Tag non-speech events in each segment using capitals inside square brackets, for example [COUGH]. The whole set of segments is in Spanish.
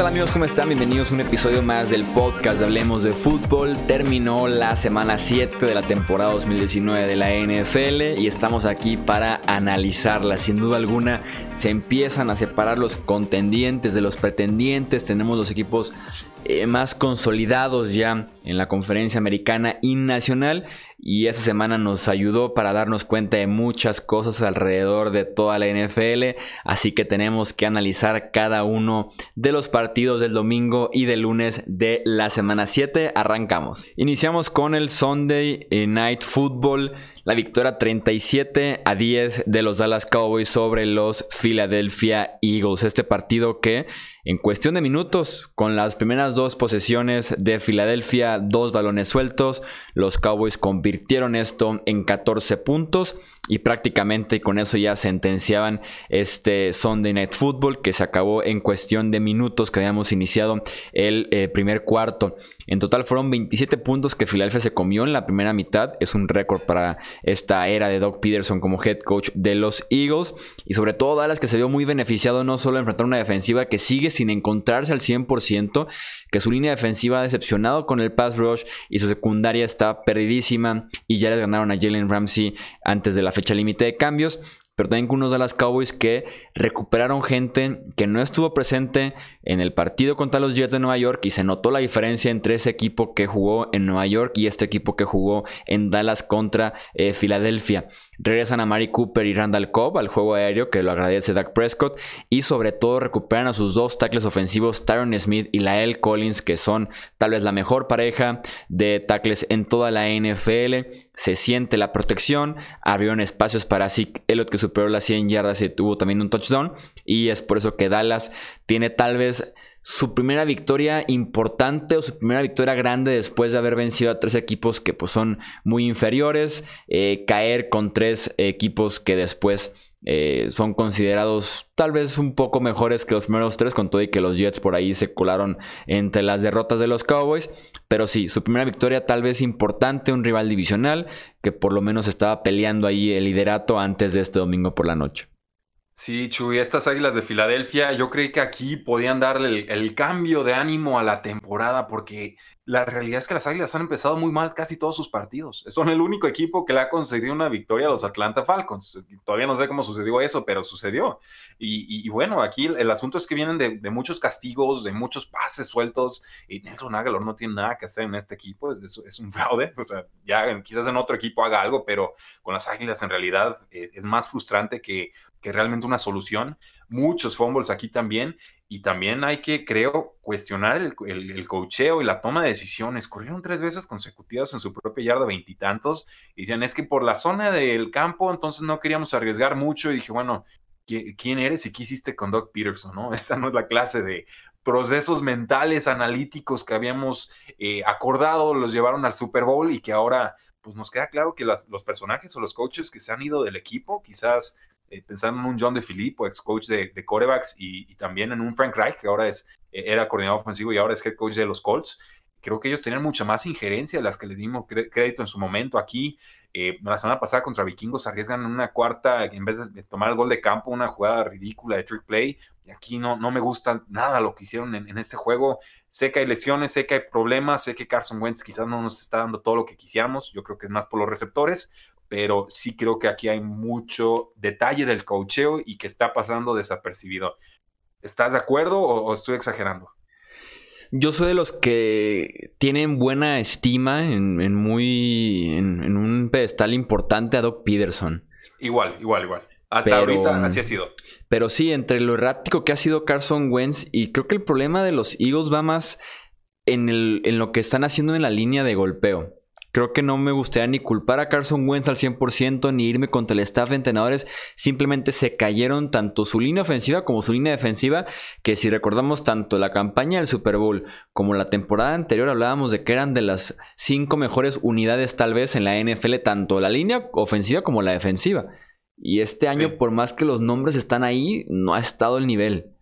tal amigos? ¿Cómo están? Bienvenidos a un episodio más del podcast de Hablemos de Fútbol. Terminó la semana 7 de la temporada 2019 de la NFL y estamos aquí para analizarla. Sin duda alguna se empiezan a separar los contendientes de los pretendientes. Tenemos los equipos eh, más consolidados ya en la conferencia americana y nacional y esta semana nos ayudó para darnos cuenta de muchas cosas alrededor de toda la NFL, así que tenemos que analizar cada uno de los partidos del domingo y del lunes de la semana 7. Arrancamos. Iniciamos con el Sunday Night Football. La victoria 37 a 10 de los Dallas Cowboys sobre los Philadelphia Eagles. Este partido que en cuestión de minutos, con las primeras dos posesiones de Filadelfia, dos balones sueltos, los Cowboys convirtieron esto en 14 puntos y prácticamente con eso ya sentenciaban este Sunday Night Football que se acabó en cuestión de minutos que habíamos iniciado el eh, primer cuarto. En total fueron 27 puntos que Filadelfia se comió en la primera mitad. Es un récord para esta era de Doug Peterson como head coach de los Eagles. Y sobre todo Dallas que se vio muy beneficiado no solo enfrentar una defensiva que sigue sin encontrarse al 100%, que su línea defensiva ha decepcionado con el pass rush y su secundaria está perdidísima y ya les ganaron a Jalen Ramsey antes de la fecha límite de cambios pero también con unos Dallas Cowboys que recuperaron gente que no estuvo presente en el partido contra los Jets de Nueva York y se notó la diferencia entre ese equipo que jugó en Nueva York y este equipo que jugó en Dallas contra eh, Filadelfia. Regresan a Mari Cooper y Randall Cobb al juego aéreo, que lo agradece Dak Prescott. Y sobre todo recuperan a sus dos tackles ofensivos, Tyron Smith y Lael Collins, que son tal vez la mejor pareja de tackles en toda la NFL. Se siente la protección. Abrieron espacios para Zeke Elliott, que superó las 100 yardas y tuvo también un touchdown. Y es por eso que Dallas tiene tal vez su primera victoria importante o su primera victoria grande después de haber vencido a tres equipos que pues, son muy inferiores, eh, caer con tres equipos que después eh, son considerados tal vez un poco mejores que los primeros tres, con todo y que los Jets por ahí se colaron entre las derrotas de los Cowboys. Pero sí, su primera victoria tal vez importante, un rival divisional que por lo menos estaba peleando ahí el liderato antes de este domingo por la noche. Sí, Chuy, estas Águilas de Filadelfia, yo creí que aquí podían darle el, cambio de ánimo a la temporada, porque la realidad es que las Águilas han empezado muy mal casi todos sus partidos. Son el único equipo que le ha concedido una victoria a los Atlanta Falcons. Todavía no sé cómo sucedió eso, pero sucedió. Y, bueno, aquí el, asunto es que vienen de, muchos castigos, de muchos pases sueltos, y Nelson Aguilar no tiene nada que hacer en este equipo, es, un fraude. O sea, ya quizás en otro equipo haga algo, pero con las Águilas en realidad es más frustrante que que realmente una solución. Muchos fumbles aquí también. Y también hay que, creo, cuestionar el, el, cocheo y la toma de decisiones. Corrieron tres veces consecutivas en su propia yarda, veintitantos. Y, decían, es que por la zona del campo, entonces no queríamos arriesgar mucho. Y dije, bueno, ¿quién eres y qué hiciste con Doc Peterson? ¿no? [LAUGHS] Esta no es la clase de procesos mentales, analíticos que habíamos eh, acordado, los llevaron al Super Bowl y que ahora pues nos queda claro que los personajes o los coaches que se han ido del equipo, quizás eh, pensando en un John de Filippo, ex coach de, de corebacks, y, también en un Frank Reich, que ahora es, eh, era coordinador ofensivo y ahora es head coach de los Colts. Creo que ellos tenían mucha más injerencia de las que les dimos crédito en su momento. Aquí, eh, la semana pasada contra Vikingos arriesgan una cuarta, en vez de tomar el gol de campo, una jugada ridícula de trick play. Y aquí no, no me gusta nada lo que hicieron en, en este juego. Sé que hay lesiones, sé que hay problemas, sé que Carson Wentz quizás no nos está dando todo lo que quisiéramos. Yo creo que es más por los receptores, pero sí creo que aquí hay mucho detalle del cocheo y que está pasando desapercibido. ¿Estás de acuerdo o, estoy exagerando? Yo soy de los que tienen buena estima en, muy en, un pedestal importante a Doc Peterson. Igual, igual, igual. Hasta ahorita así ha sido. Pero sí, entre lo errático que ha sido Carson Wentz y creo que el problema de los Eagles va más en, el, en lo que están haciendo en la línea de golpeo. Creo que no me gustaría ni culpar a Carson Wentz al 100% ni irme contra el staff de entrenadores. Simplemente se cayeron tanto su línea ofensiva como su línea defensiva. Que si recordamos tanto la campaña del Super Bowl como la temporada anterior, hablábamos de que eran de las cinco mejores unidades, tal vez, en la NFL, tanto la línea ofensiva como la defensiva. Y este año, por más que los nombres están ahí, no ha estado el nivel.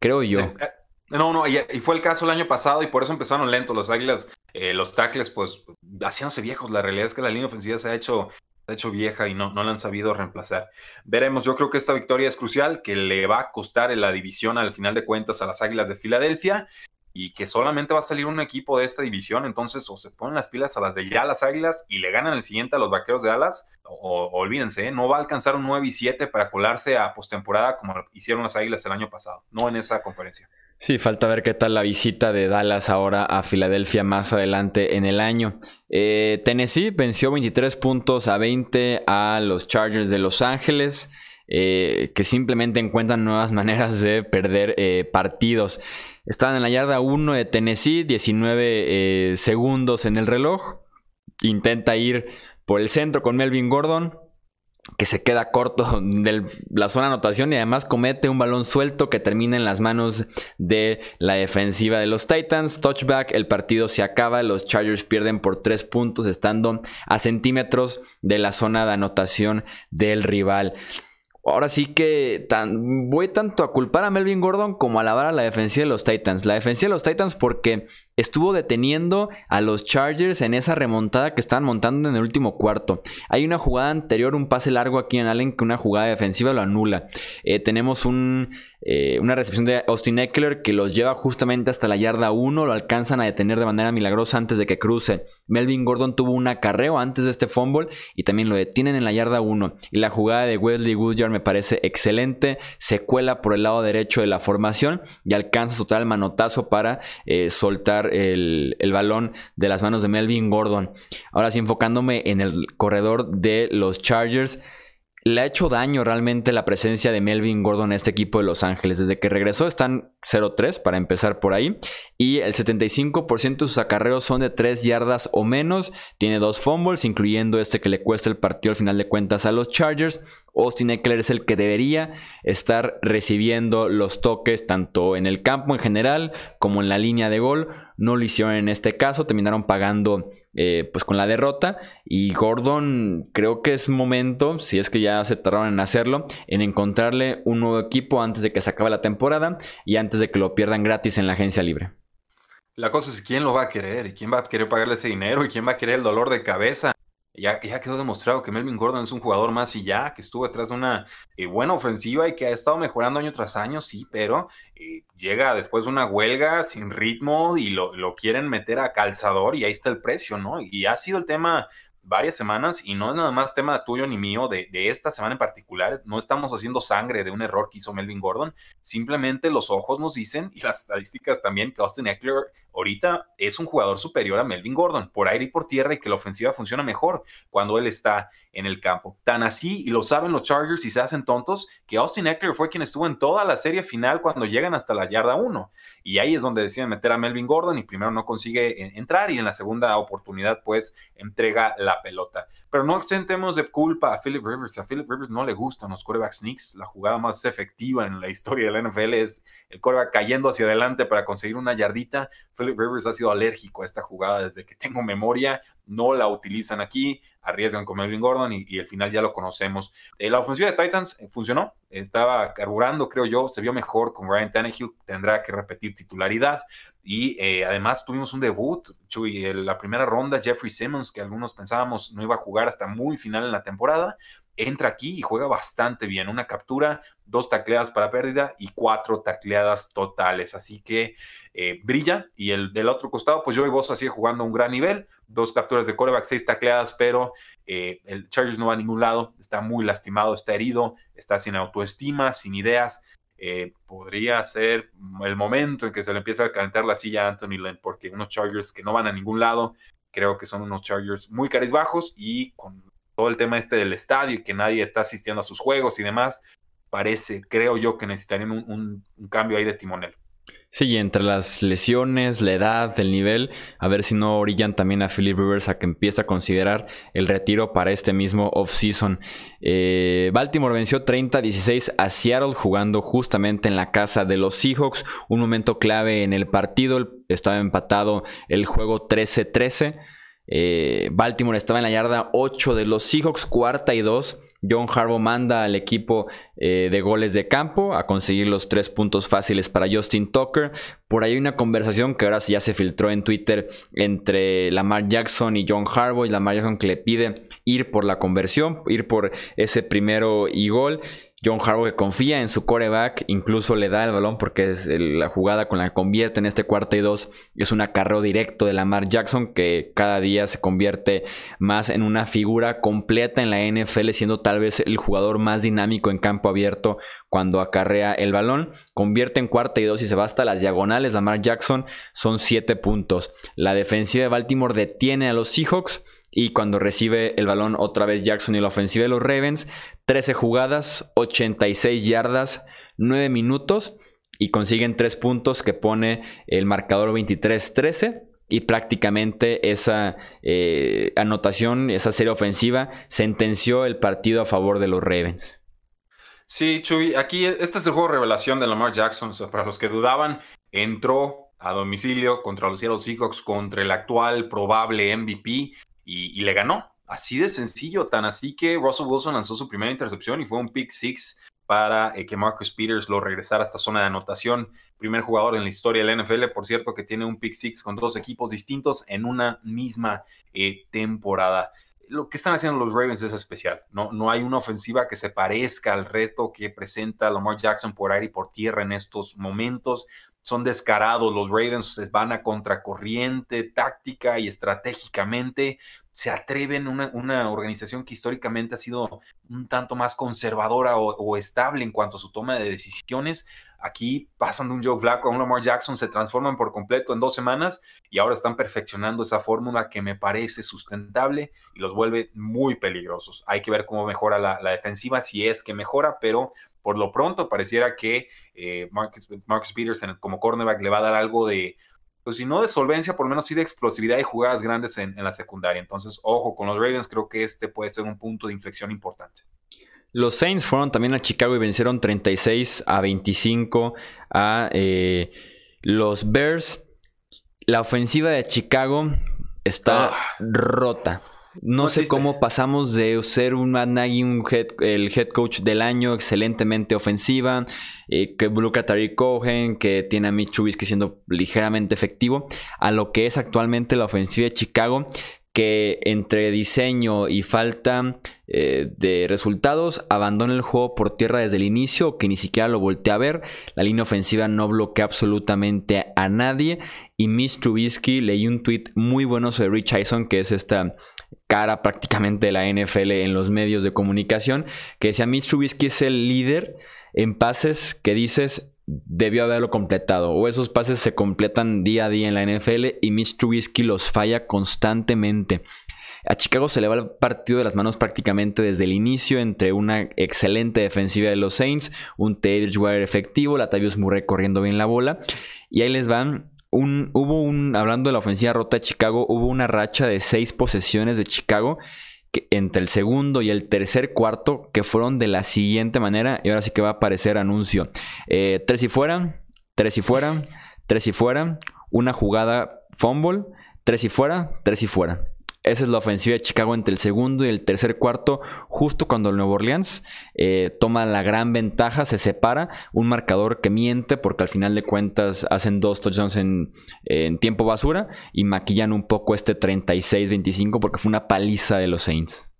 Creo yo. Eh, no, no, y, fue el caso el año pasado y por eso empezaron lentos los Águilas. Eh, los tackles, pues, haciéndose viejos. La realidad es que la línea ofensiva se ha hecho hecho vieja y no, no la han sabido reemplazar. Veremos, yo creo que esta victoria es crucial, que le va a costar en la división al final de cuentas a las Águilas de Filadelfia y que solamente va a salir un equipo de esta división, entonces o se ponen las pilas a las de ya las Águilas y le ganan el siguiente a los Vaqueros de Alas, o, olvídense, ¿eh? no va a alcanzar un 9 y 7 para colarse a postemporada como hicieron las Águilas el año pasado, no en esa conferencia. Sí, falta ver qué tal la visita de Dallas ahora a Filadelfia más adelante en el año. Eh, Tennessee venció 23 puntos a 20 a los Chargers de Los Ángeles, eh, que simplemente encuentran nuevas [LAUGHS] maneras de perder partidos. Estaban en la yarda 1 de Tennessee, 19 segundos en el reloj. Intenta ir por el centro con Melvin Gordon que se queda corto [LAUGHS] de la zona de anotación y además comete un balón suelto que termina en las manos de la defensiva de los Titans. Touchback, el partido se acaba, los Chargers pierden por tres puntos estando a centímetros de la zona de anotación del rival. Ahora sí que voy tanto a culpar a Melvin Gordon como a alabar a la defensiva de los Titans. La defensiva de los Titans porque estuvo deteniendo a los Chargers en esa remontada que estaban montando en el último cuarto. Hay una jugada anterior, un pase largo aquí en Allen que una jugada defensiva lo anula. Eh, tenemos eh, una recepción de Austin Eckler que los lleva justamente hasta la yarda 1, lo alcanzan a detener de manera milagrosa antes de que cruce. Melvin Gordon tuvo un acarreo antes de este fumble y también lo detienen en la yarda 1. Y la jugada de Wesley Woodyard me parece excelente, se cuela por el lado derecho de la formación y alcanza total manotazo para eh, soltar el, balón de las manos de Melvin Gordon. Ahora sí, enfocándome en el corredor de los Chargers. Le ha hecho daño realmente la presencia de Melvin Gordon a este equipo de Los Ángeles. Desde que regresó están 0-3 para empezar por ahí. Y el 75% de sus acarreos son de 3 yardas o menos. Tiene dos fumbles, incluyendo este que le cuesta el partido al final de cuentas a los Chargers. Austin Eckler es el que debería estar recibiendo los toques tanto en el campo en general como en la línea de gol. No lo hicieron en este caso, terminaron pagando eh, pues con la derrota. Y Gordon creo que es momento, si es que ya se tardaron en hacerlo, en encontrarle un nuevo equipo antes de que se acabe la temporada y antes de que lo pierdan gratis en la agencia libre. La cosa es quién lo va a querer y quién va a querer pagarle ese dinero y quién va a querer el dolor de cabeza. Ya, ya, quedó demostrado que Melvin Gordon es un jugador más y ya, que estuvo detrás de una eh, buena ofensiva y que ha estado mejorando año tras año, sí, pero eh, llega después de una huelga sin ritmo y lo, lo, quieren meter a calzador y ahí está el precio, ¿no? Y ha sido el tema varias semanas y no es nada más tema tuyo ni mío de, esta semana en particular. No estamos haciendo sangre de un error que hizo Melvin Gordon. Simplemente los ojos nos dicen y las estadísticas también que Austin Eckler ahorita es un jugador superior a Melvin Gordon por aire y por tierra y que la ofensiva funciona mejor cuando él está en el campo. Tan así, y lo saben los Chargers y se hacen tontos, que Austin Eckler fue quien estuvo en toda la serie final cuando llegan hasta la yarda 1. Y ahí es donde deciden meter a Melvin Gordon y primero no consigue eh, entrar y en la segunda oportunidad pues entrega la pelota. Pero no exentemos de culpa a Philip Rivers. A Philip Rivers no le gustan los quarterback sneaks. La jugada más efectiva en la historia de la NFL es el quarterback cayendo hacia adelante para conseguir una yardita. Philip Rivers ha sido alérgico a esta jugada desde que tengo memoria. No la utilizan aquí arriesgan con Melvin Gordon y, el final ya lo conocemos. Eh, la ofensiva de Titans eh, funcionó, estaba carburando, creo yo, se vio mejor con Ryan Tannehill, tendrá que repetir titularidad y eh, además tuvimos un debut, Chuy, en la primera ronda, Jeffrey Simmons, que algunos pensábamos no iba a jugar hasta muy final en la temporada, entra aquí y juega bastante bien. Una captura, dos tacleadas para pérdida y cuatro tacleadas totales. Así que eh, brilla. Y el del otro costado, pues yo y vos así jugando a un gran nivel. Dos capturas de coreback, seis tacleadas, pero eh, el Chargers no va a ningún lado. Está muy lastimado, está herido, está sin autoestima, sin ideas. Eh, podría ser el momento en que se le empieza a calentar la silla a Anthony Lynn, porque unos Chargers que no van a ningún lado, creo que son unos Chargers muy bajos y con todo el tema este del estadio y que nadie está asistiendo a sus juegos y demás, parece, creo yo, que necesitarían un, cambio ahí de timonel. Sí, entre las lesiones, la edad, el nivel, a ver si no orillan también a Philip Rivers a que empiece a considerar el retiro para este mismo off-season. Eh, Baltimore venció 30-16 a Seattle jugando justamente en la casa de los Seahawks, un momento clave en el partido, estaba empatado el juego 13-13. Eh, Baltimore estaba en la yarda 8 de los Seahawks, cuarta y 2. John Harbaugh manda al equipo eh, de goles de campo a conseguir los tres puntos fáciles para Justin Tucker. Por ahí hay una conversación que ahora sí ya se filtró en Twitter entre Lamar Jackson y John Harbaugh. Y Lamar Jackson que le pide ir por la conversión, ir por ese primero y gol. John Harbaugh confía en su coreback, incluso le da el balón porque es la jugada con la que convierte en este cuarto y dos es un acarreo directo de Lamar Jackson que cada día se convierte más en una figura completa en la NFL, siendo tal vez el jugador más dinámico en campo abierto cuando acarrea el balón. Convierte en cuarta y dos y se va hasta las diagonales. Lamar Jackson son siete puntos. La defensiva de Baltimore detiene a los Seahawks. Y cuando recibe el balón otra vez Jackson y la ofensiva de los Ravens, 13 jugadas, 86 yardas, 9 minutos y consiguen 3 puntos que pone el marcador 23-13 y prácticamente esa eh, anotación, esa serie ofensiva, sentenció el partido a favor de los Ravens. Sí, Chuy, aquí este es el juego de revelación de Lamar Jackson. para los que dudaban, entró a domicilio contra los Seattle Seahawks, contra el actual probable MVP y le ganó. Así de sencillo, tan así que Russell Wilson lanzó su primera intercepción y fue un pick six para eh, que Marcus Peters lo regresara a esta zona de anotación. Primer jugador en la historia de la NFL, por cierto, que tiene un pick six con dos equipos distintos en una misma eh, temporada. Lo que están haciendo los Ravens es especial. No, no hay una ofensiva que se parezca al reto que presenta Lamar Jackson por aire y por tierra en estos momentos son descarados, los Ravens van a contracorriente táctica y estratégicamente, se atreven, una, una organización que históricamente ha sido un tanto más conservadora o, estable en cuanto a su toma de decisiones, aquí pasan de un Joe Flacco a un Lamar Jackson, se transforman por completo en dos semanas y ahora están perfeccionando esa fórmula que me parece sustentable y los vuelve muy peligrosos. Hay que ver cómo mejora la, defensiva, si es que mejora, pero por lo pronto pareciera que eh, Marcus, Marcus, Peterson como cornerback le va a dar algo de, pues si no de solvencia, por lo menos sí de explosividad y jugadas grandes en, la secundaria. Entonces, ojo con los Ravens, creo que este puede ser un punto de inflexión importante. Los Saints fueron también a Chicago y vencieron 36 a 25 a eh, los Bears. La ofensiva de Chicago está ah. rota. No sé cómo pasamos de ser un Matt Nagy, el head coach del año, excelentemente ofensiva, eh, que involucra a Tariq Cohen, que tiene a Mitch Trubisky siendo ligeramente efectivo, a lo que es actualmente la ofensiva de Chicago, que entre diseño y falta eh, de resultados abandona el juego por tierra desde el inicio, que ni siquiera lo voltea a ver. La línea ofensiva no bloquea absolutamente a nadie. Y Mitch Trubisky leí un tweet muy bueno sobre Rich Eisen, que es esta cara prácticamente de la NFL en los medios de comunicación, que decía Mitch Trubisky es el líder en pases que dices debió haberlo completado o esos pases se completan día a día en la NFL y Mitch Trubisky los falla constantemente. A Chicago se le va el partido de las manos prácticamente desde el inicio entre una excelente defensiva de los Saints, un Teddy Wire efectivo, Latavius Murray corriendo bien la bola y ahí les van hubo un, hablando de la ofensiva rota de Chicago, hubo una racha de seis posesiones de Chicago entre el segundo y el tercer cuarto que fueron de la siguiente manera. Y ahora sí que va a aparecer anuncio. Eh, tres y fuera, tres y fuera, tres y fuera, una jugada fumble, tres y fuera, tres y fuera. Esa es la ofensiva de Chicago entre el segundo y el tercer cuarto, justo cuando el Nuevo Orleans eh, toma la gran ventaja, se separa, un marcador que miente porque al final de cuentas hacen dos touchdowns en, tiempo basura y maquillan un poco este 36-25 porque fue una paliza de los Saints.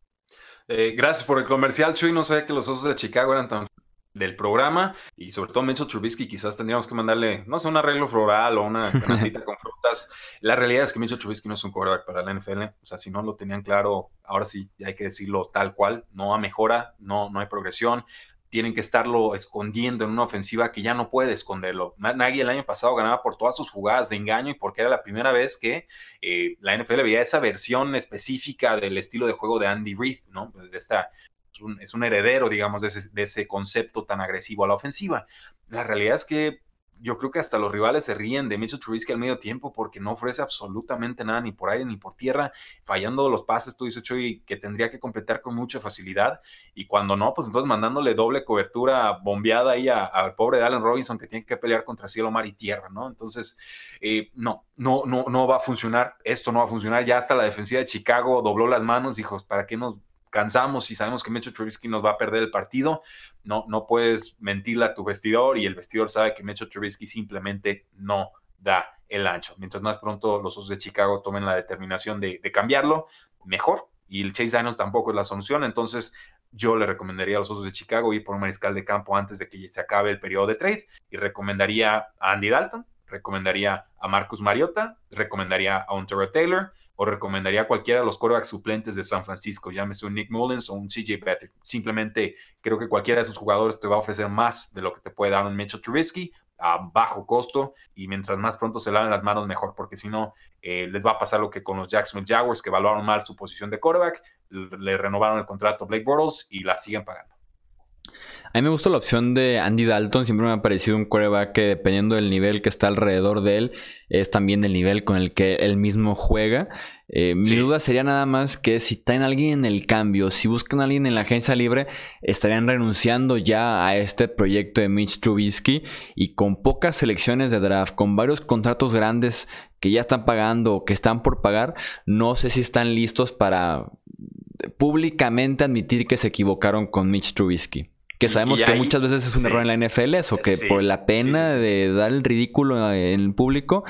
Eh, gracias por el comercial, Chuy. No sabía que los osos de Chicago eran tan del programa y sobre todo Mencho Trubisky quizás tendríamos que mandarle, no sé, un arreglo floral o una [LAUGHS] canastita con frutas. La realidad es que Mencho Trubisky no es un quarterback para la NFL, o sea, si no lo tenían claro, ahora sí, ya hay que decirlo tal cual, no a mejora, no, no hay progresión, tienen que estarlo escondiendo en una ofensiva que ya no puede esconderlo. Nagy el año pasado ganaba por todas sus jugadas de engaño y porque era la primera vez que eh, la NFL veía esa versión específica del estilo de juego de Andy Reid, ¿no? De esta es un, heredero, digamos, de ese, concepto tan agresivo a la ofensiva. La realidad es que yo creo que hasta los rivales se ríen de Mitchell Trubisky al medio tiempo porque no ofrece absolutamente nada, ni por aire ni por tierra, fallando los pases, tú dices, Chuy, que tendría que completar con mucha facilidad, y cuando no, pues entonces mandándole doble cobertura bombeada ahí al pobre Allen Robinson que tiene que pelear contra cielo, mar y tierra, ¿no? Entonces, eh, no, no, no, no va a funcionar, esto no va a funcionar, ya hasta la defensiva de Chicago dobló las manos, dijo, ¿para qué nos cansamos y sabemos que Mitchell Trubisky nos va a perder el partido, no, no puedes mentirle a tu vestidor y el vestidor sabe que Mitchell Trubisky simplemente no da el ancho. Mientras más pronto los Osos de Chicago tomen la determinación de, cambiarlo, mejor. Y el Chase Daniels tampoco es la solución. Entonces, yo le recomendaría a los Osos de Chicago ir por un mariscal de campo antes de que se acabe el periodo de trade. Y recomendaría a Andy Dalton, recomendaría a Marcus Mariota, recomendaría a Ontario Taylor o recomendaría a cualquiera de los quarterbacks suplentes de San Francisco, llámese un Nick Mullins o un CJ Beathard. Simplemente creo que cualquiera de esos jugadores te va a ofrecer más de lo que te puede dar un Mitchell Trubisky a bajo costo y mientras más pronto se laven las manos mejor, porque si no eh, les va a pasar lo que con los Jacksonville Jaguars que evaluaron mal su posición de quarterback, le renovaron el contrato a Blake Bortles y la siguen pagando. A mí me gusta la opción de Andy Dalton. Siempre me ha parecido un quarterback que, dependiendo del nivel que está alrededor de él, es también el nivel con el que él mismo juega. Eh, mi duda sería nada más que si traen a alguien en el cambio, si buscan a alguien en la agencia libre, estarían renunciando ya a este proyecto de Mitch Trubisky y con pocas selecciones de draft, con varios contratos grandes que ya están pagando o que están por pagar, no sé si están listos para públicamente admitir que se equivocaron con Mitch Trubisky. Que sabemos que muchas veces es un error en la NFL eso, que por la pena de dar el ridículo en el público,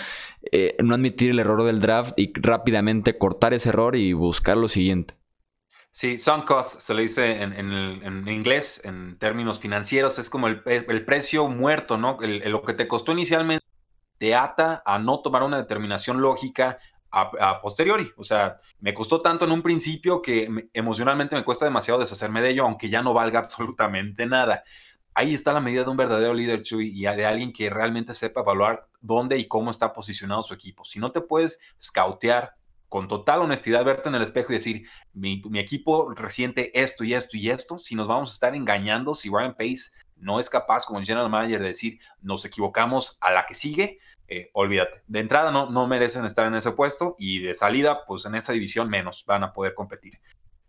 eh, no admitir el error del draft y rápidamente cortar ese error y buscar lo siguiente. Sí, sunk cost se le dice en, inglés, en términos financieros, es como el, precio muerto, ¿no? lo que te costó inicialmente te ata a no tomar una determinación lógica a, posteriori. O sea, me costó tanto en un principio que emocionalmente me cuesta demasiado deshacerme de ello, aunque ya no valga [LAUGHS] absolutamente nada. Ahí está la medida de un verdadero líder, Chuy, y de alguien que realmente sepa evaluar dónde y cómo está posicionado su equipo. Si no te puedes scoutear con total honestidad, verte en el espejo y decir, mi, equipo resiente esto y esto y esto, si nos vamos a estar engañando, si Ryan Pace no es capaz como general manager de decir, nos equivocamos a la que sigue, eh, olvídate. De entrada no, no merecen estar en ese puesto y de salida, pues en esa división menos van a poder competir.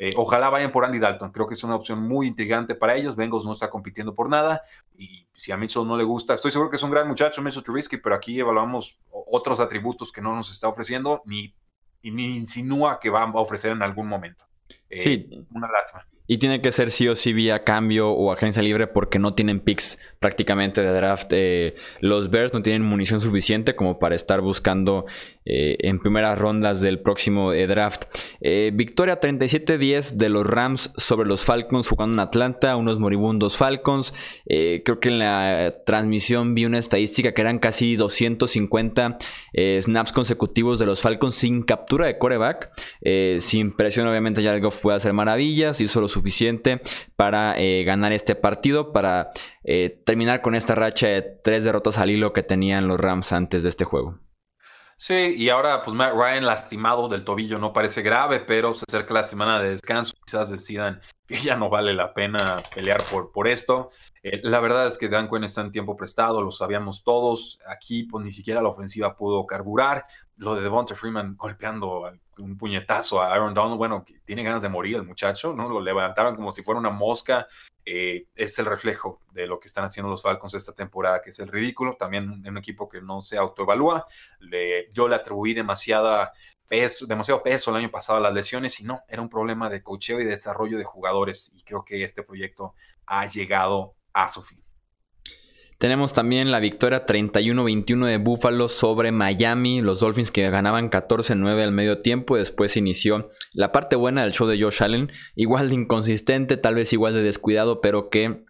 Eh, ojalá vayan por Andy Dalton, creo que es una opción muy intrigante para ellos. Bengals no está compitiendo por nada y si a Mitchell no le gusta, estoy seguro que es un gran muchacho, Mitchell Trubisky, pero aquí evaluamos otros atributos que no nos está ofreciendo ni, ni insinúa que va a ofrecer en algún momento. Eh, sí. Una lástima. Y tiene que ser sí o sí vía cambio o agencia libre porque no tienen picks prácticamente de draft. Eh, los Bears no tienen munición suficiente como para estar buscando eh, en primeras rondas del próximo eh, draft. victoria 37-10 de los Rams sobre los Falcons jugando en Atlanta, unos moribundos Falcons. creo que en la transmisión vi una estadística que eran casi 250 snaps consecutivos de los Falcons sin captura de coreback. sin presión, obviamente, Jared Goff puede hacer maravillas. Hizo lo suficiente para ganar este partido, para terminar con esta racha de tres derrotas al hilo que tenían los Rams antes de este juego. Sí, y ahora pues Matt Ryan lastimado del tobillo no parece grave, pero se acerca la semana de descanso, quizás decidan que ya no vale la pena pelear por, por esto. Eh, la verdad es que Dan Quinn está en tiempo prestado, lo sabíamos todos. Aquí pues ni siquiera la ofensiva pudo carburar. Lo de Devonta Freeman golpeando un puñetazo a Aaron Donald, bueno, tiene ganas de morir el muchacho, ¿no? Lo levantaron como si fuera una mosca eh, es el reflejo de lo que están haciendo los Falcons esta temporada, que es el ridículo. También un equipo que no se autoevalúa. Le, yo le atribuí demasiada peso, demasiado peso el año pasado a las lesiones y no, era un problema de cocheo y desarrollo de jugadores. Y creo que este proyecto ha llegado a su fin. Tenemos también la victoria 31-21 de Buffalo sobre Miami, los Dolphins que ganaban 14-9 al medio tiempo. Después inició la parte buena del show de Josh Allen, igual de inconsistente, tal vez igual de descuidado, pero que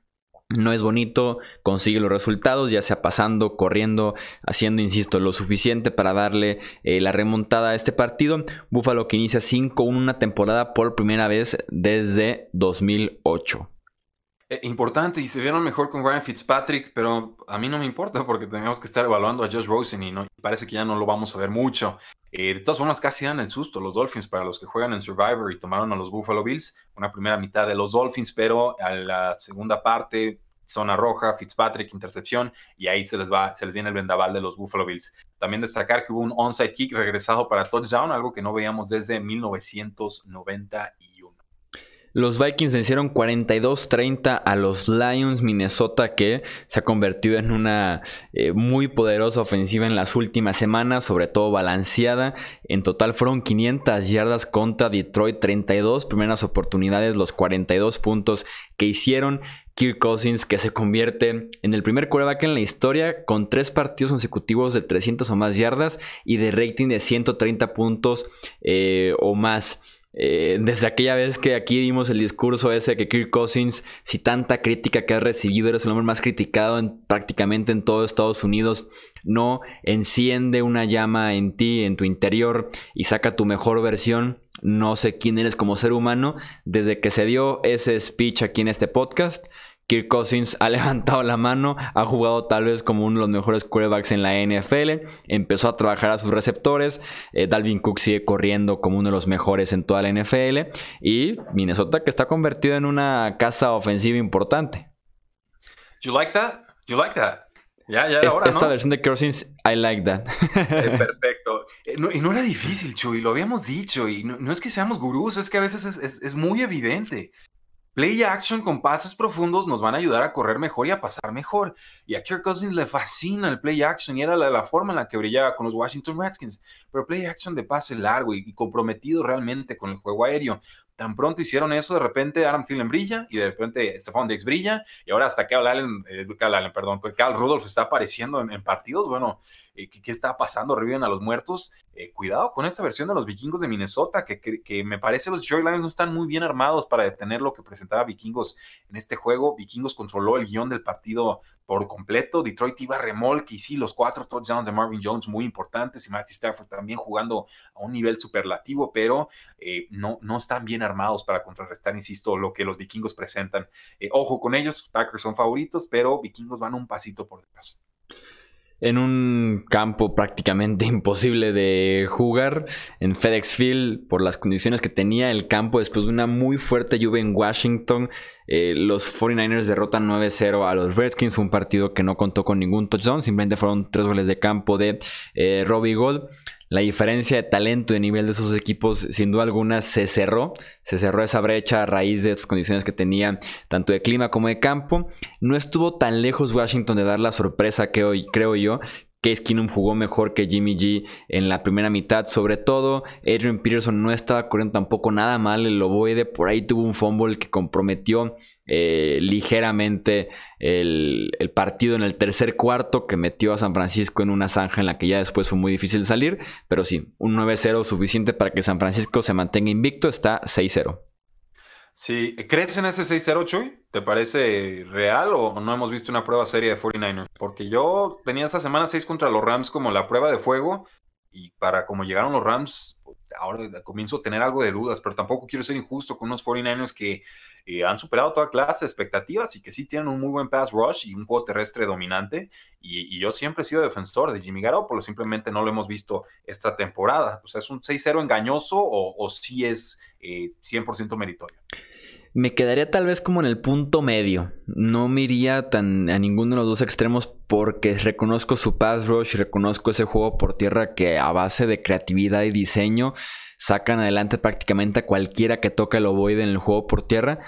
no es bonito, consigue los resultados, ya sea pasando, corriendo, haciendo, insisto, lo suficiente para darle eh, la remontada a este partido. Buffalo que inicia 5-1 una temporada por primera vez desde 2008. Eh, importante y se vieron mejor con Ryan Fitzpatrick, pero a mí no me importa porque tenemos que estar evaluando a Josh Rosen y no, parece que ya no lo vamos a ver mucho. Eh, de todas formas, casi dan el susto los Dolphins para los que juegan en Survivor y tomaron a los Buffalo Bills. Una primera mitad de los Dolphins, pero a la segunda parte zona roja, Fitzpatrick, intercepción, y ahí se les va, se les viene el vendaval de los Buffalo Bills. También destacar que hubo un onside kick regresado para touchdown, algo que no veíamos desde 1991. Los Vikings vencieron 42-30 a los Lions Minnesota que se ha convertido en una eh, muy poderosa ofensiva en las últimas semanas, sobre todo balanceada. En total fueron 500 yardas contra Detroit, 32 primeras oportunidades, los 42 puntos que hicieron. Kirk Cousins que se convierte en el primer quarterback en la historia con tres partidos consecutivos de 300 o más yardas y de rating de 130 puntos eh, o más. Eh, desde aquella vez que aquí dimos el discurso ese que Kirk Cousins, si tanta crítica que ha recibido, eres el hombre más criticado en, prácticamente en todo Estados Unidos, no enciende una llama en ti, en tu interior y saca tu mejor versión. No sé quién eres como ser humano. Desde que se dio ese speech aquí en este podcast, Kirk Cousins ha [LAUGHS] levantado la mano, ha jugado tal vez como uno de los mejores quarterbacks en la NFL, empezó a trabajar a sus receptores, eh, Dalvin Cook sigue corriendo como uno de los mejores en toda la NFL y Minnesota que está convertido en una casa ofensiva importante. You like that? You like that? Ya, ya esta, esta versión de Cousins, I like that. Eh, [LAUGHS] perfecto. Eh, y no era difícil, Chuy, lo habíamos dicho. Y no, es que seamos gurús, es que a veces es, es muy evidente. Play action con pases profundos nos van a ayudar a correr mejor y a pasar mejor. Y a Kirk Cousins le fascina el play action y era la, forma en la que brillaba con los Washington Redskins. Pero play action de pase largo y, comprometido realmente con el juego aéreo. Tan pronto hicieron eso, de repente Adam Thielen brilla y de repente Stephon Diggs brilla y ahora hasta Cal Allen, eh, Allen, perdón, Cal Rudolph está apareciendo en, en partidos. Bueno, eh, ¿qué, está pasando? Reviven a los muertos. Eh, cuidado con esta versión de los vikingos de Minnesota, que, me parece los Detroit Lions no están muy bien armados para detener lo que presentaba vikingos en este juego. Vikingos controló el guion del partido por completo. Detroit iba a remolque y sí, los cuatro touchdowns de Marvin Jones muy importantes y Matthew Stafford también jugando a un nivel superlativo, pero eh, no, no están bien armados para contrarrestar, insisto, lo que los vikingos presentan. ojo con ellos, Packers son favoritos, pero vikingos van un pasito por detrás en un campo prácticamente [LAUGHS] imposible de jugar en FedEx Field por las condiciones que tenía el campo después de una muy fuerte lluvia en Washington. Eh, los 49ers derrotan 9-0 a los Redskins, un partido que no contó con ningún touchdown, simplemente fueron tres goles de campo de eh, Robbie Gold la diferencia de talento de nivel de esos equipos, sin duda alguna, se cerró. Se cerró esa brecha a raíz de las condiciones que tenía tanto de clima como de campo. No estuvo tan lejos Washington de dar la sorpresa que hoy, creo yo, Case Keenum jugó mejor que Jimmy G en la primera mitad, sobre todo Adrian Peterson no estaba corriendo tampoco nada mal, el ovoide por ahí tuvo un fumble que comprometió eh, ligeramente el, partido en el tercer cuarto que metió a San Francisco en una zanja en la que ya después fue muy difícil salir, pero sí, un 9-0 suficiente para que San Francisco se mantenga invicto, está 6-0. Sí, ¿crees en ese 6-0, Chuy? ¿Te parece real o no hemos visto una prueba seria de 49ers? Porque yo tenía esta semana 6 contra los Rams como la prueba de fuego y para como llegaron los Rams, ahora comienzo a tener algo de dudas, pero tampoco quiero ser injusto con unos 49ers que eh, han superado toda clase de expectativas y que sí tienen un muy buen pass rush y un juego terrestre dominante. Y, yo siempre he sido defensor de Jimmy Garoppolo, simplemente no lo hemos visto esta temporada. O sea, ¿es un 6-0 engañoso o, sí es 100% eh, meritorio? Me quedaría tal vez como en el punto medio. No me iría tan a ninguno de los dos extremos porque reconozco su pass rush y reconozco ese juego por tierra que a base de creatividad y diseño sacan adelante prácticamente a cualquiera que toque el ovoide en el juego por tierra.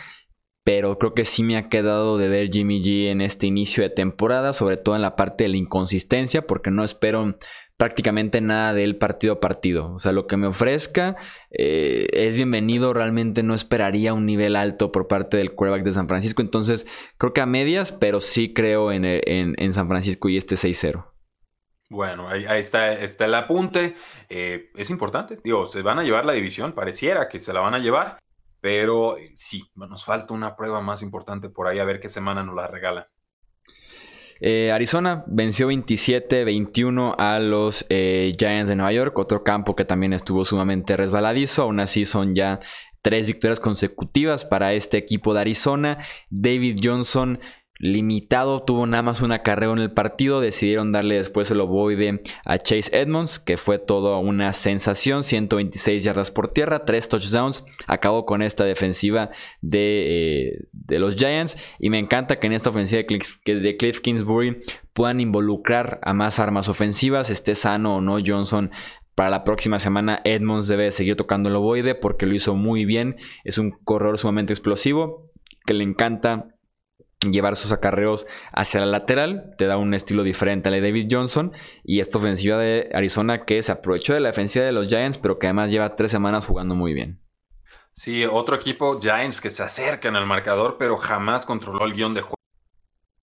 Pero creo que sí me ha quedado de ver Jimmy G en este inicio de temporada, sobre todo en la parte de la inconsistencia, porque no espero prácticamente nada del partido a partido. O sea, lo que me ofrezca eh, es bienvenido. Realmente no esperaría un nivel alto por parte del quarterback de San Francisco. Entonces, creo que a medias, pero sí creo en, en, San Francisco y este 6-0. Bueno, ahí, está, está, el apunte. Eh, es importante. Digo, se van a llevar la división. Pareciera que se la van a llevar. Pero eh, sí, nos falta una prueba más importante por ahí a ver qué semana nos la regala. Eh, Arizona venció 27-21 a los eh, Giants de Nueva York, otro campo que también estuvo sumamente resbaladizo, aún así son ya tres victorias consecutivas para este equipo de Arizona. David Johnson limitado, tuvo nada más un acarreo en el partido, decidieron darle después el ovoide a Chase Edmonds, que fue toda una sensación, 126 yardas por tierra, 3 touchdowns, acabó con esta defensiva de, eh, de los Giants y me encanta que en esta ofensiva de Cliff, de Cliff Kingsbury puedan involucrar a más armas ofensivas, esté sano o no Johnson para la próxima semana Edmonds debe seguir tocando el ovoide porque lo hizo muy bien. Es un corredor sumamente explosivo que le encanta llevar sus acarreos hacia la lateral, te da un estilo diferente a la de David Johnson y esta ofensiva de Arizona que se aprovechó de la defensiva de los Giants, pero que además lleva tres semanas jugando muy bien. Sí, otro equipo, Giants, que se acercan al marcador, pero jamás controló el guion de juego.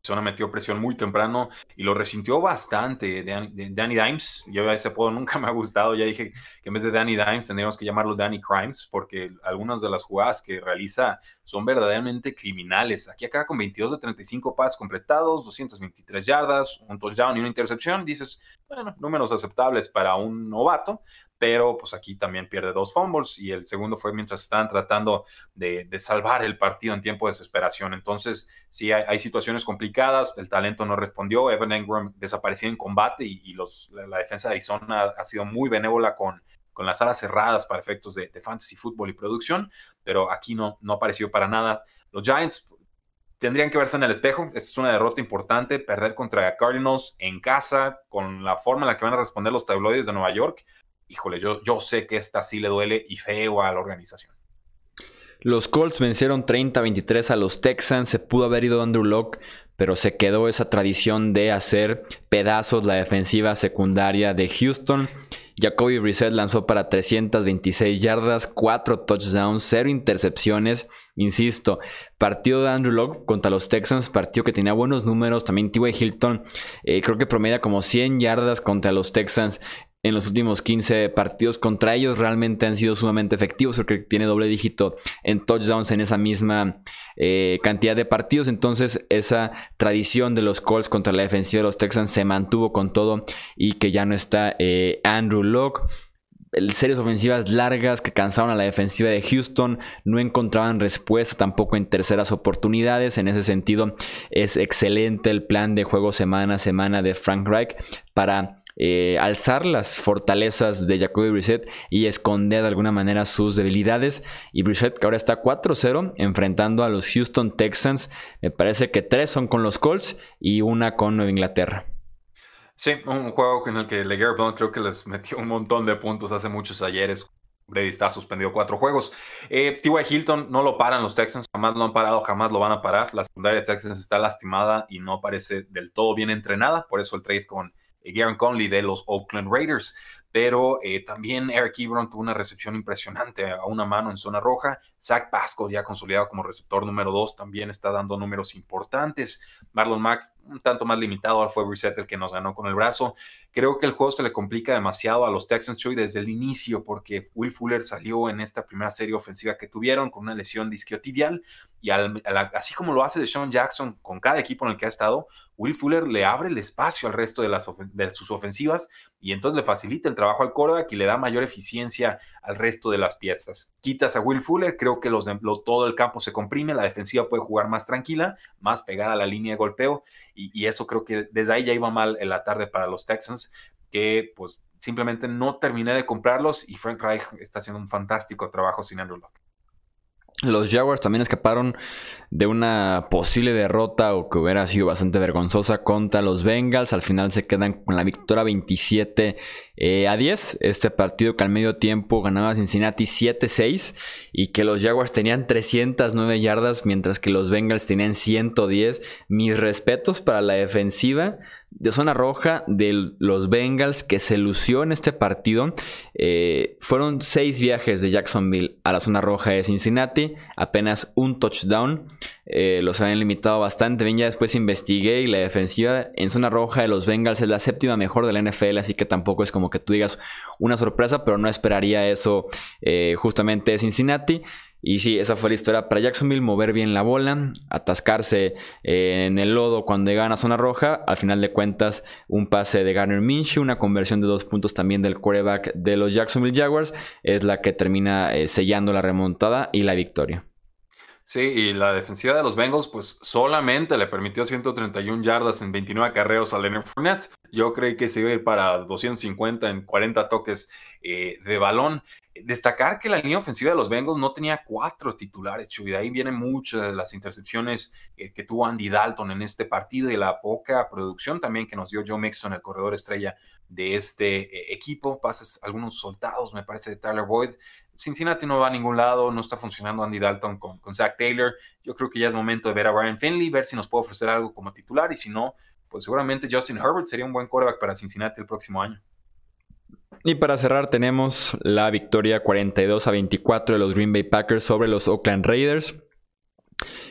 Arizona metió presión muy temprano y lo resintió bastante. Danny Dimes, yo ese apodo nunca [LAUGHS] me ha gustado. Ya dije que en vez de Danny Dimes tendríamos que llamarlo Danny Crimes, porque algunas de las jugadas que realiza son verdaderamente criminales. Aquí acaba con 22 de 35 pases completados, 223 yardas, un touchdown y una intercepción. Dices, bueno, números aceptables para un novato, pero pues aquí también pierde dos fumbles y el segundo fue mientras estaban tratando de, salvar el partido en tiempo de desesperación. Entonces, sí, hay, situaciones complicadas, el talento no respondió, Evan Engram desapareció en combate y, los, la, defensa de Arizona ha, sido muy benévola con, las alas cerradas para efectos de, fantasy fútbol y producción, pero aquí no, no apareció para nada. Los Giants tendrían que verse en el espejo. Esta es una derrota importante, perder contra Cardinals en casa, con la forma en la que van a responder los tabloides de Nueva York híjole, yo, yo sé que esta sí le duele y feo a la organización. Los Colts vencieron 30-23 a los Texans. Se pudo haber ido Andrew Locke, pero se quedó esa tradición de hacer pedazos la defensiva secundaria de Houston. Jacoby Brissett lanzó para 326 yardas, 4 touchdowns, 0 intercepciones. Insisto, partido de Andrew Locke contra los Texans, partido que tenía buenos números. También T.Y. Hilton, eh, creo que promedia como 100 yardas contra los Texans en los últimos 15 partidos contra ellos realmente han sido sumamente efectivos. Creo que tiene doble dígito en touchdowns en esa misma eh, cantidad de partidos. Entonces, esa tradición de los Colts contra la defensiva de los Texans se mantuvo con todo y que ya no está eh, Andrew Locke series ofensivas largas que cansaron a la defensiva de Houston, no encontraban respuesta tampoco en terceras oportunidades. En ese sentido, es excelente el plan de juego semana a semana de Frank Reich para eh, alzar las fortalezas de Jacoby Brissett y esconder de alguna manera sus debilidades. Y Brissett que ahora está 4-0 enfrentando a los Houston Texans. Me parece que tres son con los Colts y una con Nueva Inglaterra. Sí, un juego en el que Leguer Blount creo que les metió un montón de puntos hace muchos ayeres. Brady está suspendido cuatro juegos. Eh, T.Y. Hilton no lo paran los Texans, jamás lo han parado, jamás lo van a parar. La secundaria de Texans está lastimada y no parece del todo bien entrenada, por eso el trade con Garen Conley de los Oakland Raiders. Pero eh, también Eric Ebron tuvo una recepción impresionante a una mano en zona roja. Zach Pascal, ya consolidado como receptor número 2, también está dando números importantes. Marlon Mack, un tanto más limitado, fue Brissett el que nos ganó con el brazo. Creo que el juego se le complica demasiado a los Texans hoy desde el inicio, porque Will Fuller salió en esta primera serie ofensiva que tuvieron con una lesión disquiotibial. Y así como lo hace de Sean Jackson con cada equipo en el que ha estado, Will Fuller le abre el espacio al resto de, las de sus ofensivas y entonces le facilita el trabajo al quarterback y le da mayor eficiencia al resto de las piezas. Quitas a Will Fuller, creo que los, todo el campo se comprime, la defensiva puede jugar más tranquila, más pegada a la línea de golpeo y, eso creo que desde ahí ya iba mal en la tarde para los Texans, que pues simplemente no terminé de comprarlos y Frank Reich está haciendo un fantástico trabajo sin Andrew Locke. Los Jaguars también escaparon de una posible derrota o que hubiera sido bastante vergonzosa contra los Bengals. Al final se quedan con la victoria 27 eh, a 10. Este partido que al medio tiempo ganaba Cincinnati 7-6 y que los Jaguars tenían 309 yardas mientras que los Bengals tenían 110. Mis respetos para la defensiva de zona roja de los Bengals que se lució en este partido. Eh, fueron seis viajes de Jacksonville a la zona roja de Cincinnati, apenas un touchdown. Eh, los habían limitado bastante. Bien, ya después investigué y la defensiva en zona roja de los Bengals es la séptima mejor de la NFL, así que tampoco es como que tú digas una sorpresa, pero no esperaría eso eh, justamente de Cincinnati. Y sí, esa fue la historia para Jacksonville, mover bien la bola, atascarse eh, en el lodo cuando llegan a zona roja. Al final de cuentas, un pase de Garner Minshew, una conversión de dos puntos también del quarterback de los Jacksonville Jaguars, es la que termina eh, sellando la remontada y la victoria. Sí, y la defensiva de los Bengals, pues solamente le permitió 131 yardas en 29 carreos a Leonard Fournette. Yo creí que se iba a ir para 250 en 40 toques eh, de balón. Destacar que la línea ofensiva de los Bengals no tenía cuatro titulares, Chuy. De ahí vienen muchas de las intercepciones que tuvo Andy Dalton en este partido y la poca producción también que nos dio Joe Mixon, el corredor estrella de este eh, equipo. Pases algunos soldados, me parece, de Tyler Boyd. Cincinnati no va a ningún lado, no está funcionando Andy Dalton con, con Zach Taylor. Yo creo que ya es momento de ver a Ryan Finley, ver si nos puede ofrecer algo como titular y si no, pues seguramente Justin Herbert sería un buen quarterback para Cincinnati el próximo año. Y para cerrar tenemos la victoria 42 a 24 de los Green Bay Packers sobre los Oakland Raiders.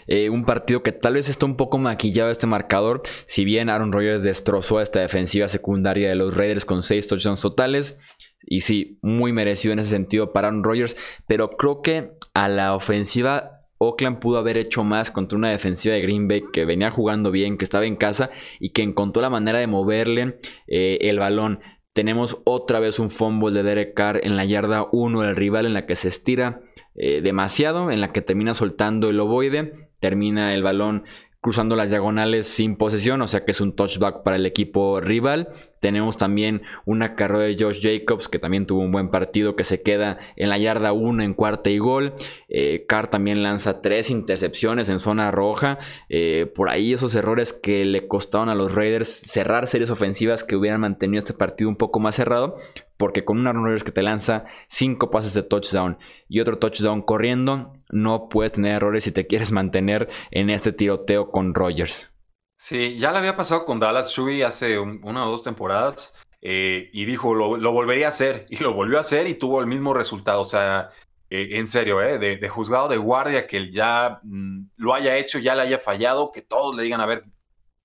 Eh, un partido que tal vez está un poco maquillado este marcador. Si bien Aaron Rodgers destrozó a esta defensiva secundaria de los Raiders con 6 touchdowns totales. Y sí, muy merecido en ese sentido para Aaron Rodgers. Pero creo que a la ofensiva Oakland pudo haber hecho más contra una defensiva de Green Bay que venía jugando bien, que estaba en casa y que encontró la manera de moverle eh, el balón. Tenemos otra vez un fumble de Derek Carr en la yarda 1 del rival en la que se estira eh, demasiado, en la que termina soltando el ovoide, termina el balón cruzando las diagonales sin posesión, o sea que es un touchback para el equipo rival. Tenemos también una carrera de Josh Jacobs, que también tuvo un buen partido, que se queda en la yarda 1 en cuarta y gol. Eh, Carr también lanza tres intercepciones en zona roja. Eh, por ahí esos errores que le costaron a los Raiders cerrar series ofensivas que hubieran mantenido este partido un poco más cerrado. Porque con un Aaron Rodgers que te lanza cinco pases de touchdown y otro touchdown corriendo, no puedes tener errores si te quieres mantener en este tiroteo con Rodgers. Sí, ya le había pasado con Dallas Shui hace una o dos temporadas eh, y dijo, lo, volvería a hacer y lo volvió a hacer y tuvo el mismo resultado. O sea, eh, en serio, eh, de, juzgado de guardia que ya mm, lo haya hecho, ya le haya fallado, que todos le digan, a ver,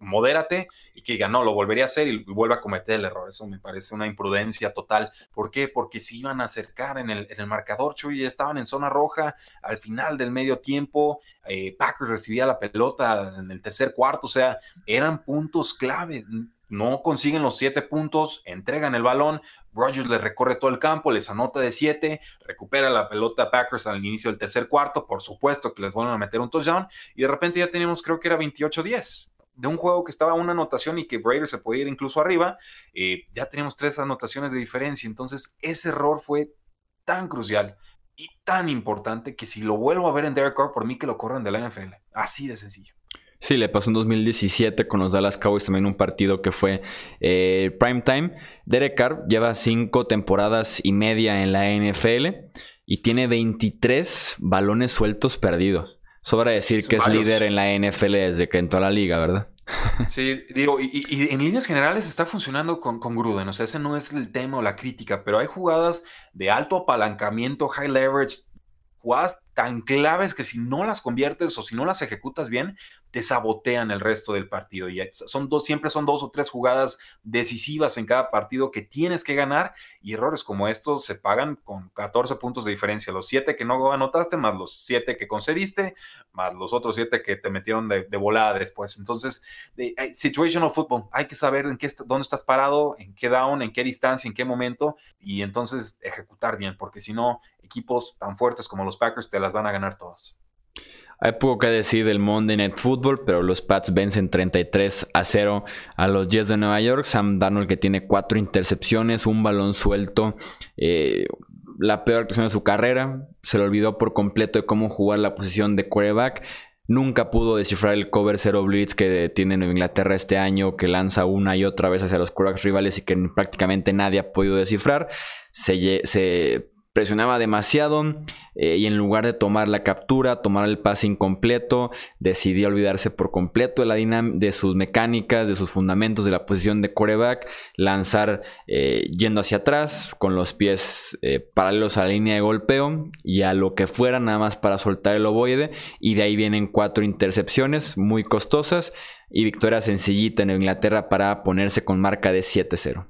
modérate y que diga, no, lo volvería a hacer y vuelva a cometer el error. Eso me parece una imprudencia total. ¿Por qué? Porque se iban a acercar en el, en el marcador, Chuy, estaban en zona roja al final del medio tiempo. Eh, Packers recibía la pelota en el tercer cuarto, o sea, eran puntos claves no consiguen los siete puntos, entregan el balón, Rogers les recorre todo el campo, les anota de siete, recupera la pelota Packers al inicio del tercer cuarto, por supuesto que les vuelven a meter un touchdown, y de repente ya tenemos, creo que era 28-10 de un juego que estaba una anotación y que Raiders se podía ir incluso arriba, eh, ya teníamos tres anotaciones de diferencia. Entonces, ese error fue tan crucial y tan importante que si lo vuelvo a ver en Derek Carr, por mí que lo corran de la NFL. Así de sencillo. Sí, le pasó en 2017 con los Dallas Cowboys también un partido que fue eh, prime time. Derek Carr lleva cinco temporadas y media en la NFL y tiene 23 balones sueltos perdidos. Sobra decir que es líder en la NFL desde que entró a la liga, ¿verdad? Sí, digo, y, en líneas generales está funcionando con, con, Gruden, o sea, ese no es el tema o la crítica, pero hay jugadas de alto apalancamiento, high leverage, jugadas tan claves que si no las conviertes o si no las ejecutas bien, te sabotean el resto del partido. Y son dos, siempre son dos o tres jugadas decisivas en cada partido que tienes que ganar y errores como estos se pagan con 14 puntos de diferencia. Los siete que no anotaste, más los siete que concediste, más los otros siete que te metieron de, volada después. Entonces, situational football, hay que saber en qué, dónde estás parado, en qué down, en qué distancia, en qué momento y entonces ejecutar bien, porque si no, equipos tan fuertes como los Packers te las van a ganar todas. Hay poco que decir del Monday Night Football, pero los Pats vencen 33 a 0 a los Jets de Nueva York. Sam Darnold que tiene cuatro intercepciones, un balón suelto, eh, la peor actuación de su carrera. Se le olvidó por completo de cómo jugar la posición de quarterback. Nunca pudo descifrar el cover zero blitz que tiene Nueva Inglaterra este año, que lanza una y otra vez hacia los quarterbacks rivales y que prácticamente nadie ha podido descifrar. Se presionaba demasiado eh, y en lugar de tomar la captura, tomar el pase incompleto, decidió olvidarse por completo de, la de sus mecánicas, de sus fundamentos, de la posición de coreback, lanzar eh, yendo hacia atrás con los pies eh, paralelos a la línea de golpeo y a lo que fuera nada más para soltar el ovoide y de ahí vienen cuatro intercepciones muy costosas y victoria sencillita en Inglaterra para ponerse con marca de 7-0.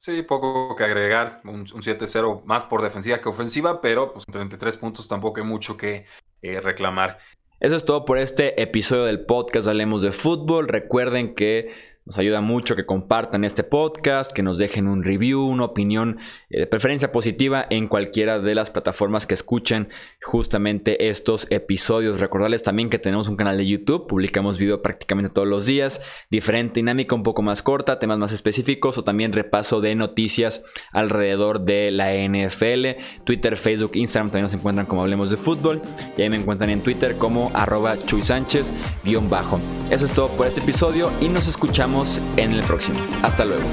Sí, poco que agregar, un, 7-0 más por defensiva que ofensiva, pero pues 33 puntos tampoco hay mucho que eh, reclamar. Eso es todo por este episodio del podcast Hablemos de Fútbol. Recuerden que Nos ayuda mucho que compartan este podcast, que nos dejen un review, una opinión eh, de preferencia positiva en cualquiera de las plataformas que escuchen justamente estos episodios. Recordarles también que tenemos un canal de YouTube, publicamos video prácticamente todos los días, diferente dinámica un poco más corta, temas más específicos o también repaso de noticias alrededor de la NFL. Twitter, Facebook, Instagram también nos encuentran como Hablemos de Fútbol y ahí me encuentran en Twitter como arroba Chuy Sánchez bajo. Eso es todo por este episodio y nos escuchamos en el próximo. Hasta luego.